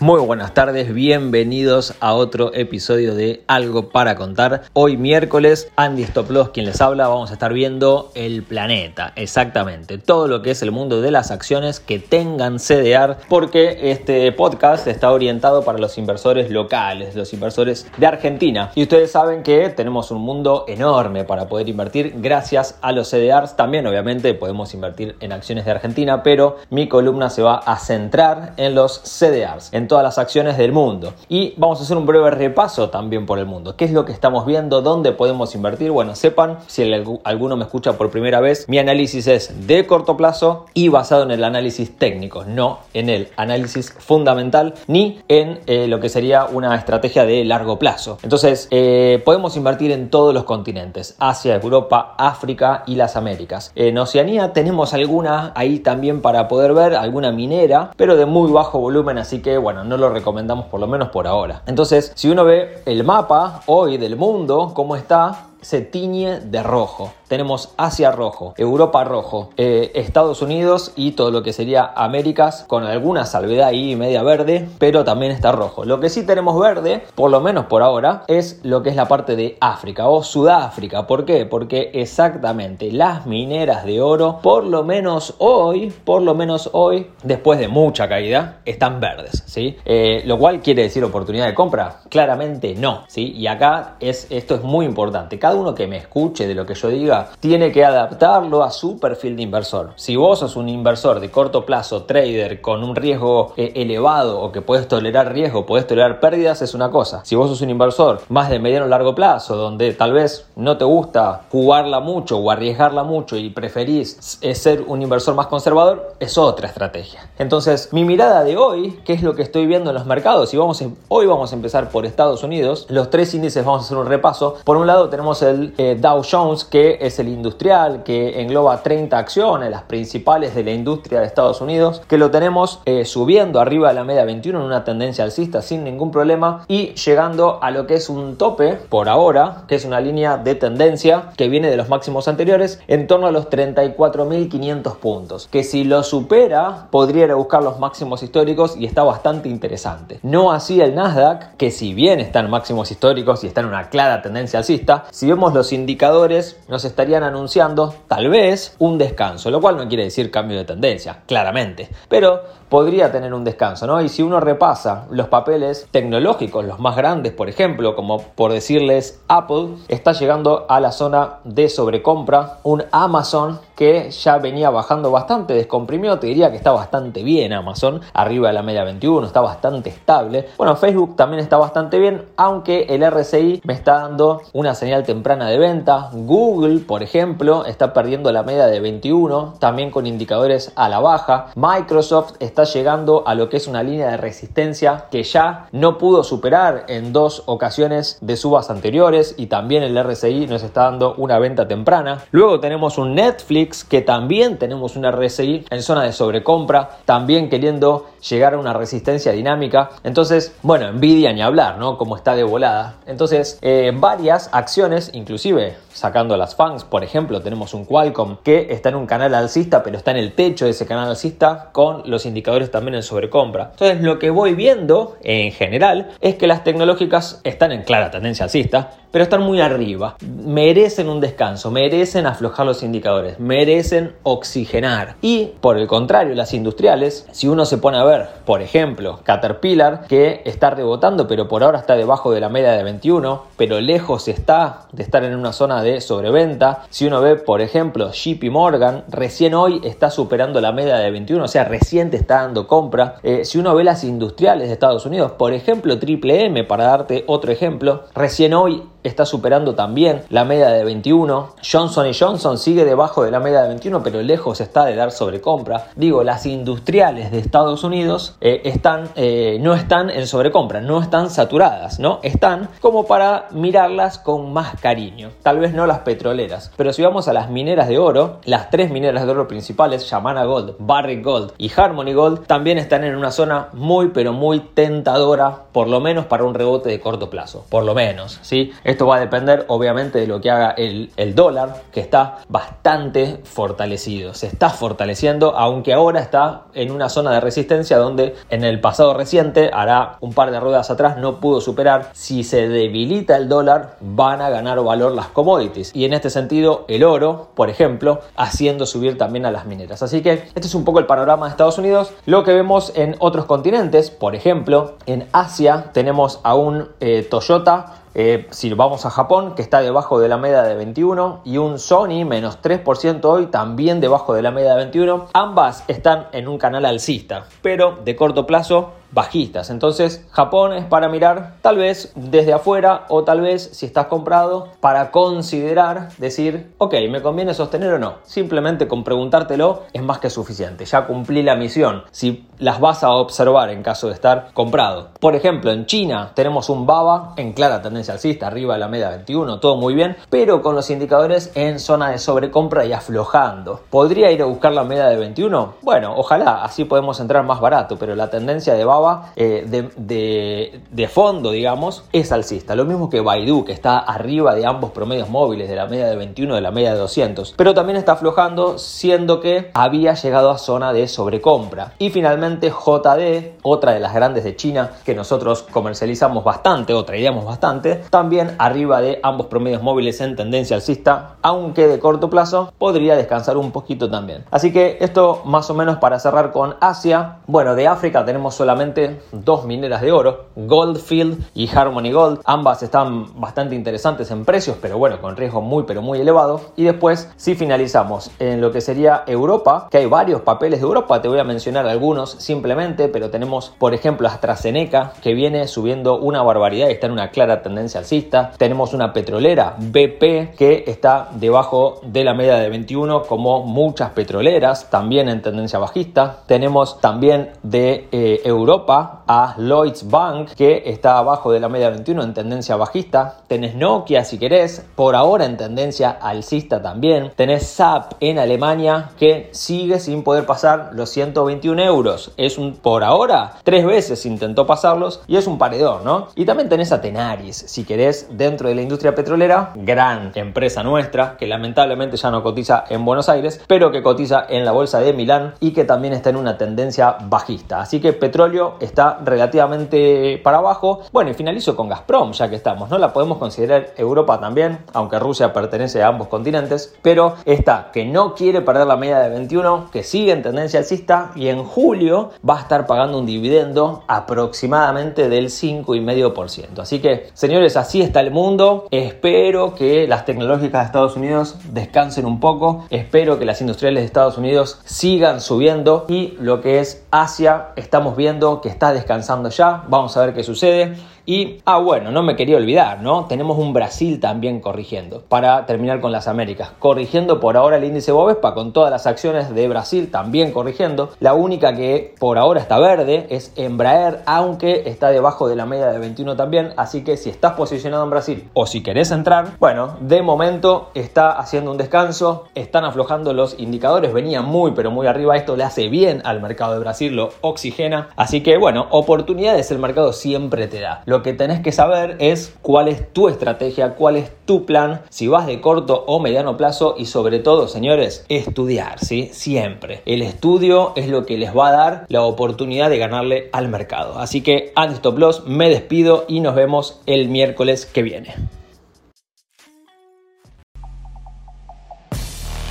Muy buenas tardes, bienvenidos a otro episodio de Algo para contar. Hoy miércoles, Andy Stoplos quien les habla, vamos a estar viendo el planeta, exactamente, todo lo que es el mundo de las acciones que tengan CDR, porque este podcast está orientado para los inversores locales, los inversores de Argentina. Y ustedes saben que tenemos un mundo enorme para poder invertir gracias a los CDRs. También obviamente podemos invertir en acciones de Argentina, pero mi columna se va a centrar en los CDRs todas las acciones del mundo. Y vamos a hacer un breve repaso también por el mundo. ¿Qué es lo que estamos viendo? ¿Dónde podemos invertir? Bueno, sepan, si alguno me escucha por primera vez, mi análisis es de corto plazo y basado en el análisis técnico, no en el análisis fundamental ni en eh, lo que sería una estrategia de largo plazo. Entonces, eh, podemos invertir en todos los continentes, Asia, Europa, África y las Américas. En Oceanía tenemos alguna ahí también para poder ver, alguna minera, pero de muy bajo volumen, así que bueno, no lo recomendamos por lo menos por ahora. Entonces, si uno ve el mapa hoy del mundo, cómo está, se tiñe de rojo. Tenemos Asia rojo, Europa rojo, eh, Estados Unidos y todo lo que sería Américas con alguna salvedad ahí media verde, pero también está rojo. Lo que sí tenemos verde, por lo menos por ahora, es lo que es la parte de África o Sudáfrica. ¿Por qué? Porque exactamente las mineras de oro, por lo menos hoy, por lo menos hoy, después de mucha caída, están verdes, ¿sí? Eh, lo cual quiere decir oportunidad de compra. Claramente no, ¿sí? Y acá es, esto es muy importante cada uno que me escuche de lo que yo diga tiene que adaptarlo a su perfil de inversor. Si vos sos un inversor de corto plazo, trader, con un riesgo eh, elevado o que puedes tolerar riesgo, puedes tolerar pérdidas, es una cosa. Si vos sos un inversor más de mediano o largo plazo, donde tal vez no te gusta jugarla mucho o arriesgarla mucho y preferís eh, ser un inversor más conservador, es otra estrategia. Entonces, mi mirada de hoy, ¿qué es lo que estoy viendo en los mercados? Y vamos hoy vamos a empezar por Estados Unidos. Los tres índices vamos a hacer un repaso. Por un lado tenemos el eh, Dow Jones, que es el industrial, que engloba 30 acciones, las principales de la industria de Estados Unidos, que lo tenemos eh, subiendo arriba de la media 21 en una tendencia alcista sin ningún problema y llegando a lo que es un tope por ahora, que es una línea de tendencia que viene de los máximos anteriores en torno a los 34.500 puntos, que si lo supera podría ir buscar los máximos históricos y está bastante interesante. No así el Nasdaq, que si bien está en máximos históricos y está en una clara tendencia alcista, si vemos los indicadores, nos estarían anunciando tal vez un descanso, lo cual no quiere decir cambio de tendencia, claramente, pero podría tener un descanso, ¿no? Y si uno repasa los papeles tecnológicos, los más grandes, por ejemplo, como por decirles Apple, está llegando a la zona de sobrecompra, un Amazon que ya venía bajando bastante, descomprimió, te diría que está bastante bien Amazon, arriba de la media 21, está bastante estable. Bueno, Facebook también está bastante bien, aunque el RSI me está dando una señal temprana de venta. Google, por ejemplo, está perdiendo la media de 21, también con indicadores a la baja. Microsoft está llegando a lo que es una línea de resistencia que ya no pudo superar en dos ocasiones de subas anteriores y también el RSI nos está dando una venta temprana. Luego tenemos un Netflix que también tenemos una RSI en zona de sobrecompra, también queriendo llegar a una resistencia dinámica. Entonces, bueno, Nvidia ni hablar, ¿no? Como está de volada. Entonces, eh, varias acciones, inclusive sacando las fans, por ejemplo, tenemos un Qualcomm que está en un canal alcista, pero está en el techo de ese canal alcista con los indicadores también en sobrecompra. Entonces, lo que voy viendo en general es que las tecnológicas están en clara tendencia alcista, pero están muy arriba. Merecen un descanso, merecen aflojar los indicadores, merecen oxigenar. Y por el contrario, las industriales, si uno se pone a ver, por ejemplo, Caterpillar, que está rebotando, pero por ahora está debajo de la media de 21, pero lejos está de estar en una zona de sobreventa. Si uno ve, por ejemplo, JP Morgan, recién hoy está superando la media de 21, o sea, recién te está dando compra. Eh, si uno ve las industriales de Estados Unidos, por ejemplo, Triple M, para darte otro ejemplo, recién hoy está superando también la media de 21. Johnson Johnson sigue debajo de la media de 21, pero lejos está de dar sobrecompra. Digo, las industriales de Estados Unidos eh, están, eh, no están en sobrecompra, no están saturadas, ¿no? Están como para mirarlas con más cariño. Tal vez no las petroleras, pero si vamos a las mineras de oro, las tres mineras de oro principales, Yamana Gold, Barrick Gold y Harmony Gold, también están en una zona muy pero muy tentadora, por lo menos para un rebote de corto plazo, por lo menos, ¿sí? Va a depender obviamente de lo que haga el, el dólar, que está bastante fortalecido, se está fortaleciendo, aunque ahora está en una zona de resistencia donde en el pasado reciente, hará un par de ruedas atrás, no pudo superar. Si se debilita el dólar, van a ganar valor las commodities. Y en este sentido, el oro, por ejemplo, haciendo subir también a las mineras. Así que este es un poco el panorama de Estados Unidos. Lo que vemos en otros continentes, por ejemplo, en Asia tenemos a un eh, Toyota eh, si vamos a Japón, que está debajo de la media de 21, y un Sony menos 3% hoy, también debajo de la media de 21. Ambas están en un canal alcista, pero de corto plazo bajistas. Entonces, Japón es para mirar tal vez desde afuera o tal vez si estás comprado para considerar decir, ok, ¿me conviene sostener o no? Simplemente con preguntártelo es más que suficiente. Ya cumplí la misión. Si las vas a observar en caso de estar comprado. Por ejemplo, en China tenemos un BABA en clara tendencia alcista, arriba de la media 21, todo muy bien, pero con los indicadores en zona de sobrecompra y aflojando. ¿Podría ir a buscar la media de 21? Bueno, ojalá, así podemos entrar más barato, pero la tendencia de BABA eh, de, fondo, digamos, es alcista. Lo mismo que Baidu, que está arriba de ambos promedios móviles, de la media de 21 y de la media de 200. Pero también está aflojando, siendo que había llegado a zona de sobrecompra. Y finalmente JD, otra de las grandes de China, que nosotros comercializamos bastante o traíamos bastante, también arriba de ambos promedios móviles en tendencia alcista, aunque de corto plazo podría descansar un poquito también. Así que esto más o menos para cerrar con Asia. Bueno, de África tenemos solamente dos mineras de oro, Goldfield y Harmony Gold. Ambas están bastante interesantes en precios, pero bueno, con riesgo muy pero muy elevado. Y después, si finalizamos en lo que sería Europa, que hay varios papeles de Europa, te voy a mencionar algunos simplemente, pero tenemos por ejemplo AstraZeneca, que viene subiendo una barbaridad y está en una clara tendencia alcista. Tenemos una petrolera, BP, que está debajo de la media de 21, como muchas petroleras, también en tendencia bajista. Tenemos también de eh, Europa a Lloyds Bank, que está abajo de la media 21 en tendencia bajista. Tenés Nokia si querés, por ahora en tendencia alcista también. Tenés SAP en Alemania, que sigue sin poder pasar los 121 euros. Es un, por ahora, tres veces intentó pasarlos y es un paredor, ¿no? Y también tenés a Tenaris, si querés, dentro de la industria petrolera, gran empresa nuestra, que lamentablemente ya no cotiza en Buenos Aires, pero que cotiza en la bolsa de Milán y que también está en una tendencia bajista. Así que petróleo está relativamente para abajo. Bueno, y finalizo con Gazprom, ya que estamos, ¿no? La podemos considerar Europa también, aunque Rusia pertenece a ambos continentes, pero está que no quiere perder la media de 21, que sigue en tendencia alcista y en julio va a estar pagando un dividendo aproximadamente del 5,5%. Así que, señores, así está el mundo. Espero que las tecnológicas de Estados Unidos descansen un poco. Espero que las industriales de Estados Unidos sigan subiendo y lo que es Asia, estamos viendo que está descansando ya. Vamos a ver qué sucede. Y, ah, bueno, no me quería olvidar, ¿no? Tenemos un Brasil también corrigiendo. Para terminar con las Américas. Corrigiendo por ahora el índice Bovespa con todas las acciones de Brasil también corrigiendo. La única que por ahora está verde es Embraer, aunque está debajo de la media de 21 también. Así que si estás posicionado en Brasil o si querés entrar, bueno, de momento está haciendo un descanso. Están aflojando los indicadores. Venía muy, pero muy arriba. Esto le hace bien al mercado de Brasil, lo oxigena. Así que, bueno, oportunidades el mercado siempre te da. Lo que tenés que saber es cuál es tu estrategia, cuál es tu plan, si vas de corto o mediano plazo y sobre todo, señores, estudiar, ¿sí? Siempre. El estudio es lo que les va a dar la oportunidad de ganarle al mercado. Así que, Stop Loss, me despido y nos vemos el miércoles que viene.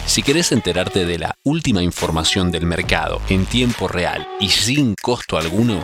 Si querés enterarte de la última información del mercado en tiempo real y sin costo alguno,